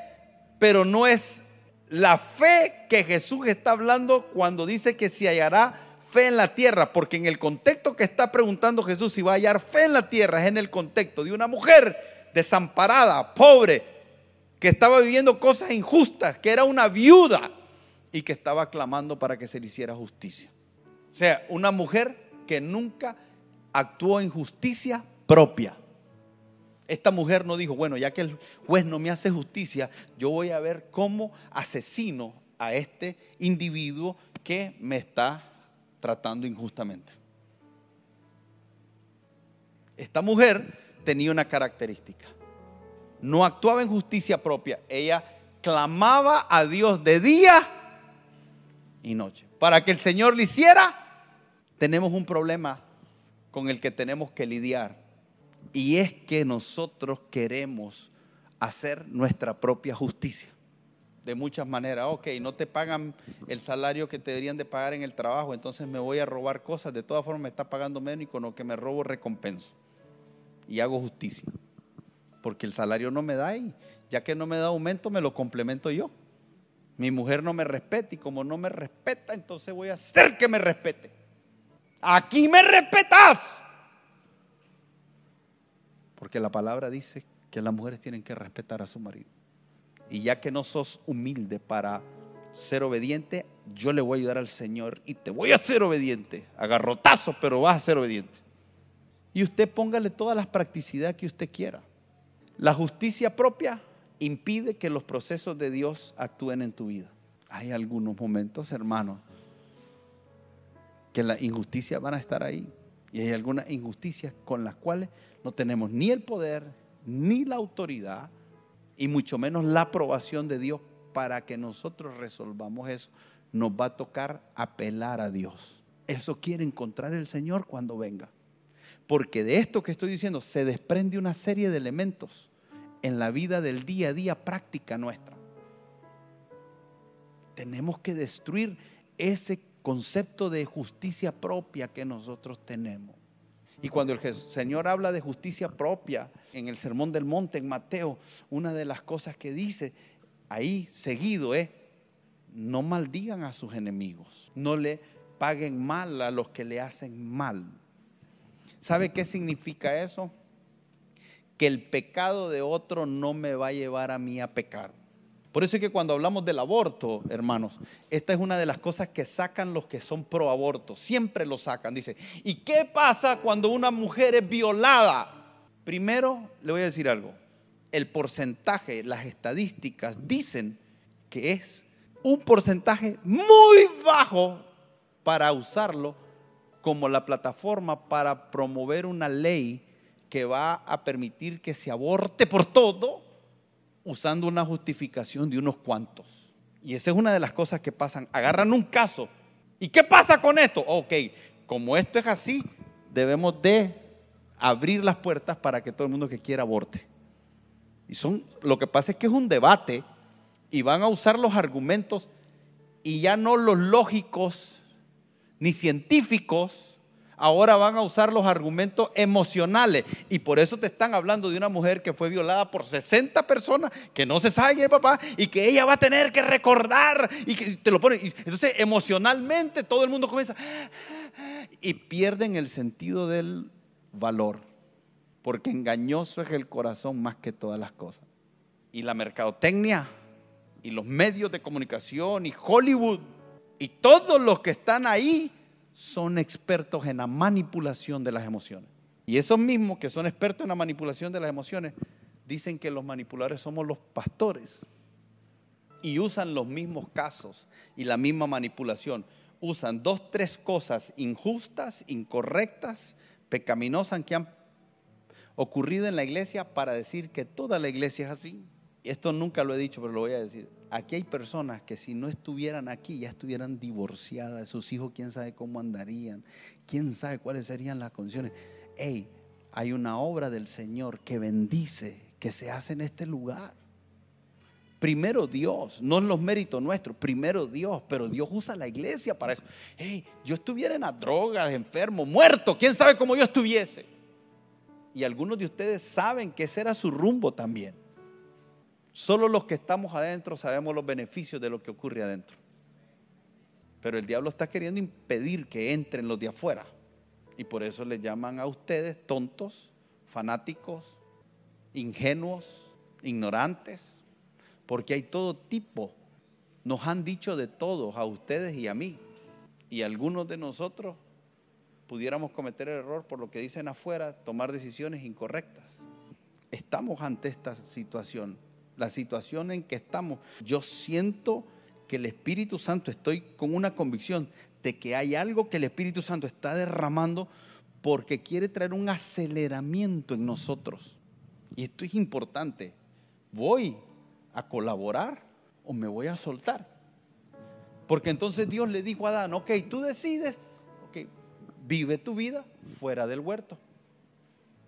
pero no es la fe que Jesús está hablando cuando dice que se hallará fe en la tierra, porque en el contexto que está preguntando Jesús si va a hallar fe en la tierra es en el contexto de una mujer desamparada, pobre, que estaba viviendo cosas injustas, que era una viuda y que estaba clamando para que se le hiciera justicia. O sea, una mujer que nunca actuó en justicia propia. Esta mujer no dijo, bueno, ya que el juez no me hace justicia, yo voy a ver cómo asesino a este individuo que me está tratando injustamente. Esta mujer tenía una característica. No actuaba en justicia propia. Ella clamaba a Dios de día y noche para que el Señor le hiciera tenemos un problema con el que tenemos que lidiar y es que nosotros queremos hacer nuestra propia justicia. De muchas maneras, ok, no te pagan el salario que te deberían de pagar en el trabajo, entonces me voy a robar cosas, de todas formas me está pagando menos y con lo que me robo recompenso. Y hago justicia. Porque el salario no me da y ya que no me da aumento, me lo complemento yo. Mi mujer no me respeta y como no me respeta, entonces voy a hacer que me respete aquí me respetas. Porque la palabra dice que las mujeres tienen que respetar a su marido. Y ya que no sos humilde para ser obediente, yo le voy a ayudar al Señor y te voy a ser obediente. Agarrotazo, pero vas a ser obediente. Y usted póngale todas las practicidades que usted quiera. La justicia propia impide que los procesos de Dios actúen en tu vida. Hay algunos momentos, hermanos, que las injusticias van a estar ahí. Y hay algunas injusticias con las cuales no tenemos ni el poder, ni la autoridad, y mucho menos la aprobación de Dios para que nosotros resolvamos eso. Nos va a tocar apelar a Dios. Eso quiere encontrar el Señor cuando venga. Porque de esto que estoy diciendo se desprende una serie de elementos en la vida del día a día práctica nuestra. Tenemos que destruir ese concepto de justicia propia que nosotros tenemos. Y cuando el Señor habla de justicia propia en el Sermón del Monte, en Mateo, una de las cosas que dice ahí seguido es, no maldigan a sus enemigos, no le paguen mal a los que le hacen mal. ¿Sabe qué significa eso? Que el pecado de otro no me va a llevar a mí a pecar. Por eso es que cuando hablamos del aborto, hermanos, esta es una de las cosas que sacan los que son pro aborto. Siempre lo sacan. Dice, ¿y qué pasa cuando una mujer es violada? Primero, le voy a decir algo. El porcentaje, las estadísticas dicen que es un porcentaje muy bajo para usarlo como la plataforma para promover una ley que va a permitir que se aborte por todo usando una justificación de unos cuantos. Y esa es una de las cosas que pasan. Agarran un caso. ¿Y qué pasa con esto? Ok, como esto es así, debemos de abrir las puertas para que todo el mundo que quiera aborte. Y son, lo que pasa es que es un debate y van a usar los argumentos y ya no los lógicos ni científicos ahora van a usar los argumentos emocionales. Y por eso te están hablando de una mujer que fue violada por 60 personas, que no se sabe, papá, y que ella va a tener que recordar, y que te lo ponen. Entonces, emocionalmente todo el mundo comienza y pierden el sentido del valor, porque engañoso es el corazón más que todas las cosas. Y la mercadotecnia, y los medios de comunicación, y Hollywood, y todos los que están ahí, son expertos en la manipulación de las emociones. Y esos mismos que son expertos en la manipulación de las emociones dicen que los manipuladores somos los pastores y usan los mismos casos y la misma manipulación. Usan dos, tres cosas injustas, incorrectas, pecaminosas que han ocurrido en la iglesia para decir que toda la iglesia es así. Esto nunca lo he dicho, pero lo voy a decir. Aquí hay personas que si no estuvieran aquí ya estuvieran divorciadas sus hijos, quién sabe cómo andarían, quién sabe cuáles serían las condiciones. Hey, hay una obra del Señor que bendice, que se hace en este lugar. Primero Dios, no es los méritos nuestros, primero Dios, pero Dios usa la iglesia para eso. Hey, yo estuviera en las drogas, enfermo, muerto, quién sabe cómo yo estuviese. Y algunos de ustedes saben que ese era su rumbo también. Solo los que estamos adentro sabemos los beneficios de lo que ocurre adentro. Pero el diablo está queriendo impedir que entren los de afuera. Y por eso le llaman a ustedes tontos, fanáticos, ingenuos, ignorantes. Porque hay todo tipo. Nos han dicho de todos, a ustedes y a mí. Y algunos de nosotros pudiéramos cometer el error por lo que dicen afuera, tomar decisiones incorrectas. Estamos ante esta situación la situación en que estamos, yo siento que el Espíritu Santo, estoy con una convicción de que hay algo que el Espíritu Santo está derramando porque quiere traer un aceleramiento en nosotros. Y esto es importante. ¿Voy a colaborar o me voy a soltar? Porque entonces Dios le dijo a Adán, ok, tú decides, ok, vive tu vida fuera del huerto.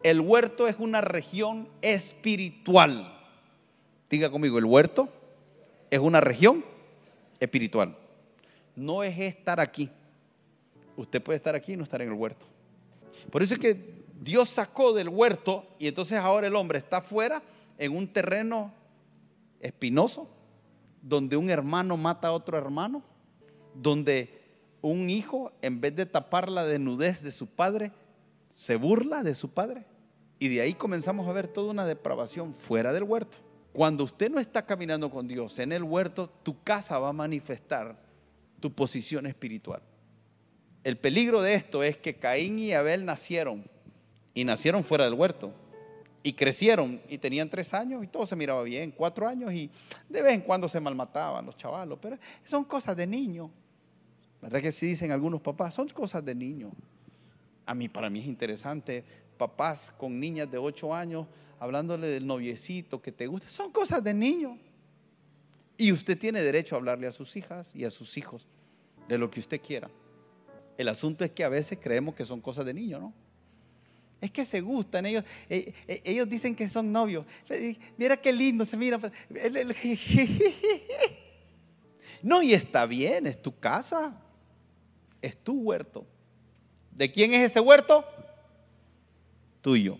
El huerto es una región espiritual. Diga conmigo, el huerto es una región espiritual. No es estar aquí. Usted puede estar aquí y no estar en el huerto. Por eso es que Dios sacó del huerto y entonces ahora el hombre está fuera en un terreno espinoso, donde un hermano mata a otro hermano, donde un hijo, en vez de tapar la desnudez de su padre, se burla de su padre. Y de ahí comenzamos a ver toda una depravación fuera del huerto. Cuando usted no está caminando con Dios en el huerto, tu casa va a manifestar tu posición espiritual. El peligro de esto es que Caín y Abel nacieron y nacieron fuera del huerto y crecieron y tenían tres años y todo se miraba bien, cuatro años y de vez en cuando se malmataban los chavalos, pero son cosas de niño. ¿Verdad que sí dicen algunos papás? Son cosas de niño. A mí, para mí es interesante, papás con niñas de ocho años hablándole del noviecito que te gusta, son cosas de niño. Y usted tiene derecho a hablarle a sus hijas y a sus hijos de lo que usted quiera. El asunto es que a veces creemos que son cosas de niño, ¿no? Es que se gustan, ellos, eh, eh, ellos dicen que son novios. Mira qué lindo se mira. No, y está bien, es tu casa, es tu huerto. ¿De quién es ese huerto? Tuyo.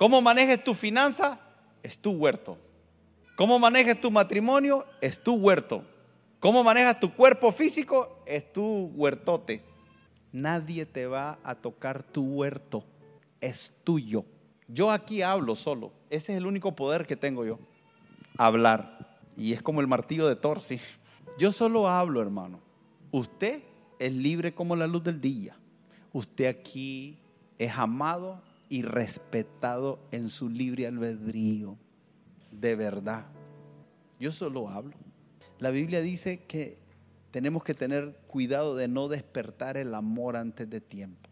¿Cómo manejes tu finanza? Es tu huerto. ¿Cómo manejes tu matrimonio? Es tu huerto. ¿Cómo manejas tu cuerpo físico? Es tu huertote. Nadie te va a tocar tu huerto. Es tuyo. Yo aquí hablo solo. Ese es el único poder que tengo yo. Hablar. Y es como el martillo de Thor, sí. Yo solo hablo, hermano. Usted es libre como la luz del día. Usted aquí es amado y respetado en su libre albedrío. De verdad. Yo solo hablo. La Biblia dice que tenemos que tener cuidado de no despertar el amor antes de tiempo.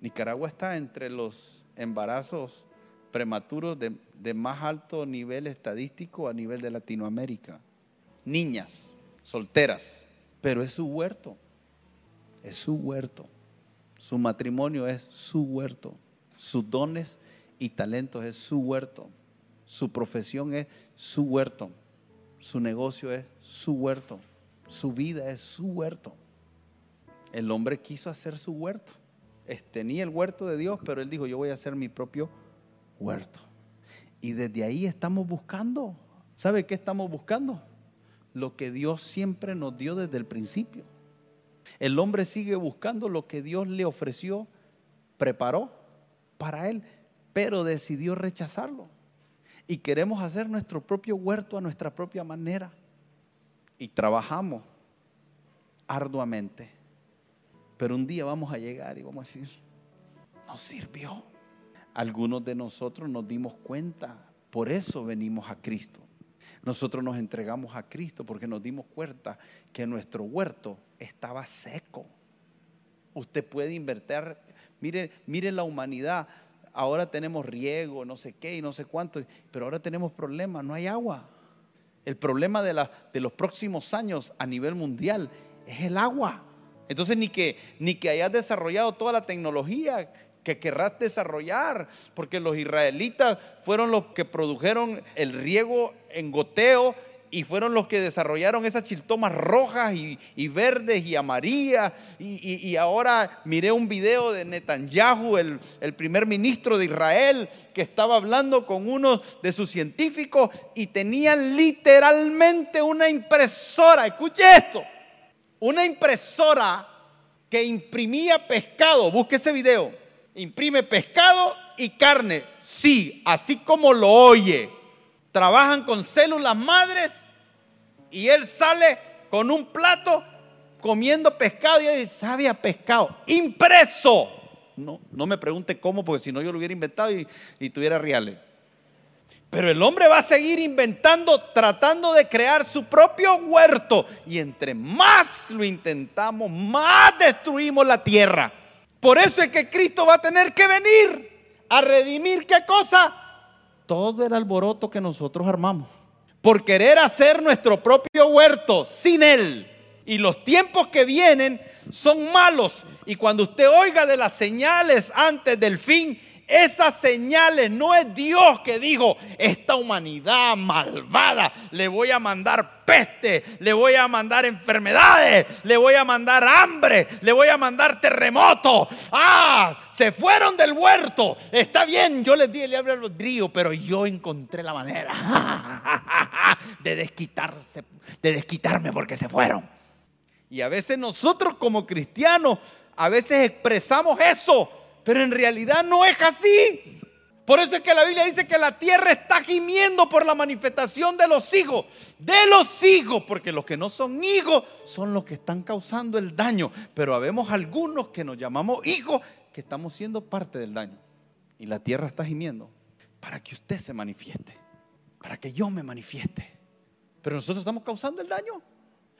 Nicaragua está entre los embarazos prematuros de, más alto nivel estadístico a nivel de Latinoamérica. Niñas, solteras, pero es su huerto, es su huerto. Su matrimonio es su huerto, sus dones y talentos es su huerto, su profesión es su huerto, su negocio es su huerto, su vida es su huerto. El hombre quiso hacer su huerto tenía el huerto de Dios, pero él dijo, yo voy a hacer mi propio huerto. Y desde ahí estamos buscando. ¿Sabe qué estamos buscando? Lo que Dios siempre nos dio desde el principio. El hombre sigue buscando lo que Dios le ofreció, preparó para él, pero decidió rechazarlo. Y queremos hacer nuestro propio huerto a nuestra propia manera. Y trabajamos arduamente pero un día vamos a llegar y vamos a decir, no sirvió. Algunos de nosotros nos dimos cuenta, por eso venimos a Cristo. Nosotros nos entregamos a Cristo porque nos dimos cuenta que nuestro huerto estaba seco. Usted puede invertir, mire, mire la humanidad. Ahora tenemos riego, no sé qué y no sé cuánto, pero ahora tenemos problemas, no hay agua. El problema de, de los próximos años a nivel mundial es el agua. Entonces ni que, ni que hayas desarrollado toda la tecnología que querrás desarrollar, porque los israelitas fueron los que produjeron el riego en goteo y fueron los que desarrollaron esas chiltomas rojas y, verdes y amarillas. Y, ahora miré un video de Netanyahu, el, el primer ministro de Israel, que estaba hablando con uno de sus científicos y tenían literalmente una impresora. Escuche esto una impresora que imprimía pescado, busque ese video, imprime pescado y carne, sí, así como lo oye. Trabajan con células madres y él sale con un plato comiendo pescado y dice, sabe a pescado, impreso. No, no me pregunte cómo, porque si no yo lo hubiera inventado y, y tuviera reales. Pero el hombre va a seguir inventando, tratando de crear su propio huerto. Y entre más lo intentamos, más destruimos la tierra. Por eso es que Cristo va a tener que venir a redimir qué cosa? Todo el alboroto que nosotros armamos. Por querer hacer nuestro propio huerto sin Él. Y los tiempos que vienen son malos. Y cuando usted oiga de las señales antes del fin, esas señales no es Dios que dijo, esta humanidad malvada, le voy a mandar peste, le voy a mandar enfermedades, le voy a mandar hambre, le voy a mandar terremoto. Ah, se fueron del huerto. Está bien, yo les di el libre albedrío, pero yo encontré la manera de desquitarse, de desquitarme porque se fueron. Y a veces nosotros como cristianos, a veces expresamos eso pero en realidad no es así. Por eso es que la Biblia dice que la tierra está gimiendo por la manifestación de los hijos. De los hijos, porque los que no son hijos son los que están causando el daño. Pero habemos algunos que nos llamamos hijos que estamos siendo parte del daño. Y la tierra está gimiendo para que usted se manifieste, para que yo me manifieste. Pero nosotros estamos causando el daño.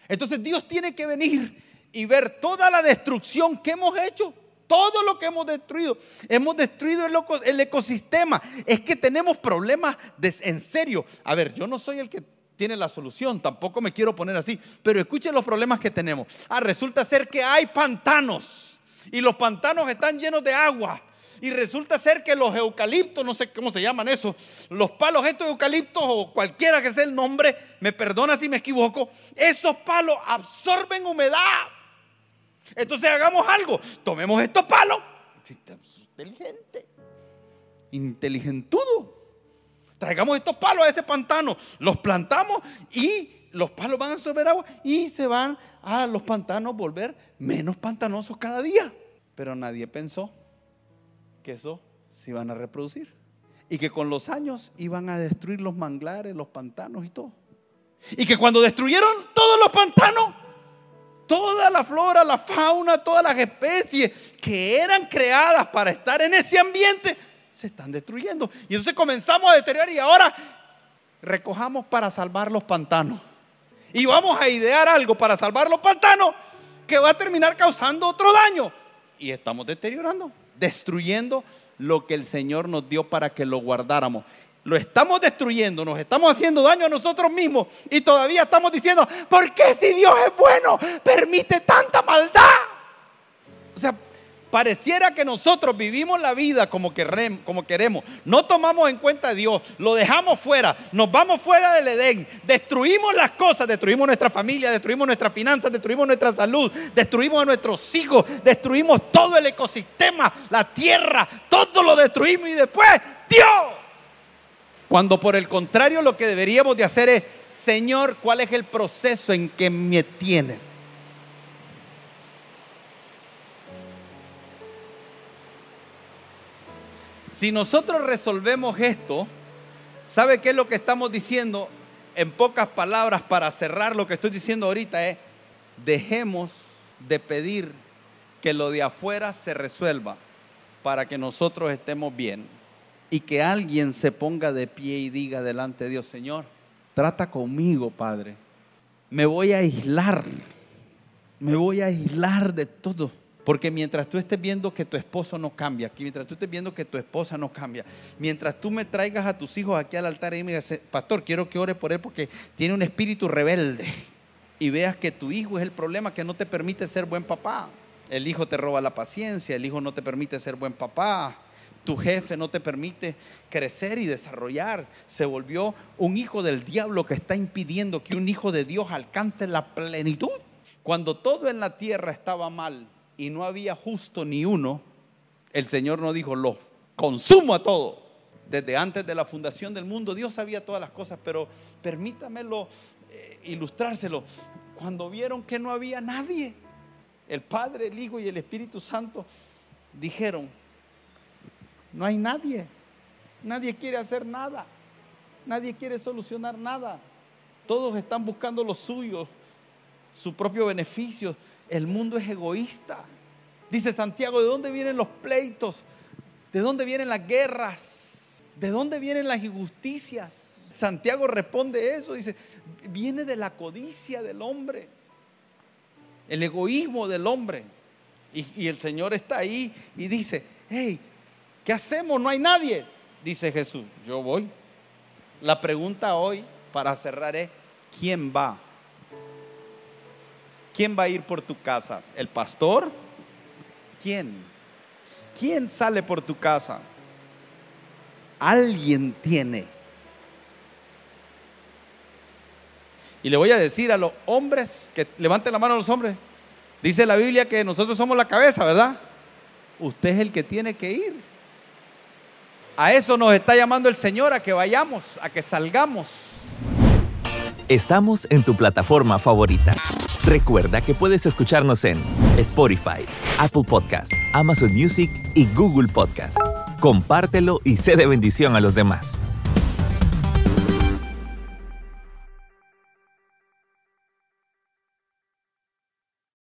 Entonces Dios tiene que venir y ver toda la destrucción que hemos hecho todo lo que hemos destruido. Hemos destruido el, ecosistema. Es que tenemos problemas en serio. A ver, yo no soy el que tiene la solución, tampoco me quiero poner así, pero escuchen los problemas que tenemos. Ah, resulta ser que hay pantanos y los pantanos están llenos de agua. Y resulta ser que los eucaliptos, no sé cómo se llaman eso, los palos estos eucaliptos o cualquiera que sea el nombre, me perdona si me equivoco, esos palos absorben humedad. Entonces hagamos algo, tomemos estos palos, inteligente, inteligentudo. Traigamos estos palos a ese pantano, los plantamos y los palos van a absorber agua y se van a los pantanos volver menos pantanosos cada día. Pero nadie pensó que eso se iban a reproducir y que con los años iban a destruir los manglares, los pantanos y todo. Y que cuando destruyeron todos los pantanos, toda la flora, la fauna, todas las especies que eran creadas para estar en ese ambiente, se están destruyendo. Y entonces comenzamos a deteriorar y ahora recojamos para salvar los pantanos. Y vamos a idear algo para salvar los pantanos que va a terminar causando otro daño. Y estamos deteriorando, destruyendo lo que el Señor nos dio para que lo guardáramos. Lo estamos destruyendo, nos estamos haciendo daño a nosotros mismos y todavía estamos diciendo, ¿por qué si Dios es bueno permite tanta maldad? O sea, Pareciera que nosotros vivimos la vida como, queremos. No tomamos en cuenta a Dios, lo dejamos fuera, nos vamos fuera del Edén, destruimos las cosas, destruimos nuestra familia, destruimos nuestras finanzas, destruimos nuestra salud, destruimos a nuestros hijos, destruimos todo el ecosistema, la tierra, todo lo destruimos y después Dios. Cuando por el contrario lo que deberíamos de hacer es, Señor, ¿cuál es el proceso en que me tienes? Si nosotros resolvemos esto, ¿sabe qué es lo que estamos diciendo? En pocas palabras, para cerrar lo que estoy diciendo ahorita es, dejemos de pedir que lo de afuera se resuelva para que nosotros estemos bien y que alguien se ponga de pie y diga delante de Dios, Señor, trata conmigo, Padre. Me voy a aislar, me voy a aislar de todo porque mientras tú estés viendo que tu esposo no cambia, mientras tú estés viendo que tu esposa no cambia, mientras tú me traigas a tus hijos aquí al altar y me digas, pastor, quiero que ore por él porque tiene un espíritu rebelde. Y veas que tu hijo es el problema que no te permite ser buen papá. El hijo te roba la paciencia, el hijo no te permite ser buen papá, tu jefe no te permite crecer y desarrollar. Se volvió un hijo del diablo que está impidiendo que un hijo de Dios alcance la plenitud. Cuando todo en la tierra estaba mal, y no había justo ni uno, el Señor no dijo, lo consumo a todo. Desde antes de la fundación del mundo, Dios sabía todas las cosas, pero permítamelo eh, ilustrárselo. Cuando vieron que no había nadie, el Padre, el Hijo y el Espíritu Santo dijeron, no hay nadie, nadie quiere hacer nada, nadie quiere solucionar nada, todos están buscando lo suyo, su propio beneficio, el mundo es egoísta. Dice Santiago, ¿de dónde vienen los pleitos? ¿De dónde vienen las guerras? ¿De dónde vienen las injusticias? Santiago responde eso, dice, viene de la codicia del hombre, el egoísmo del hombre. Y, el Señor está ahí y dice, hey, ¿qué hacemos? No hay nadie. Dice Jesús, yo voy. La pregunta hoy para cerrar es, ¿quién va? ¿Quién va a ir por tu casa? ¿El pastor? ¿Quién? ¿Quién sale por tu casa? Alguien tiene. Y le voy a decir a los hombres, que levanten la mano a los hombres. Dice la Biblia que nosotros somos la cabeza, ¿verdad? Usted es el que tiene que ir. A eso nos está llamando el Señor, a que vayamos, a que salgamos. Estamos en tu plataforma favorita. Recuerda que puedes escucharnos en Spotify, Apple Podcast, Amazon Music y Google Podcast. Compártelo y sé de bendición a los demás.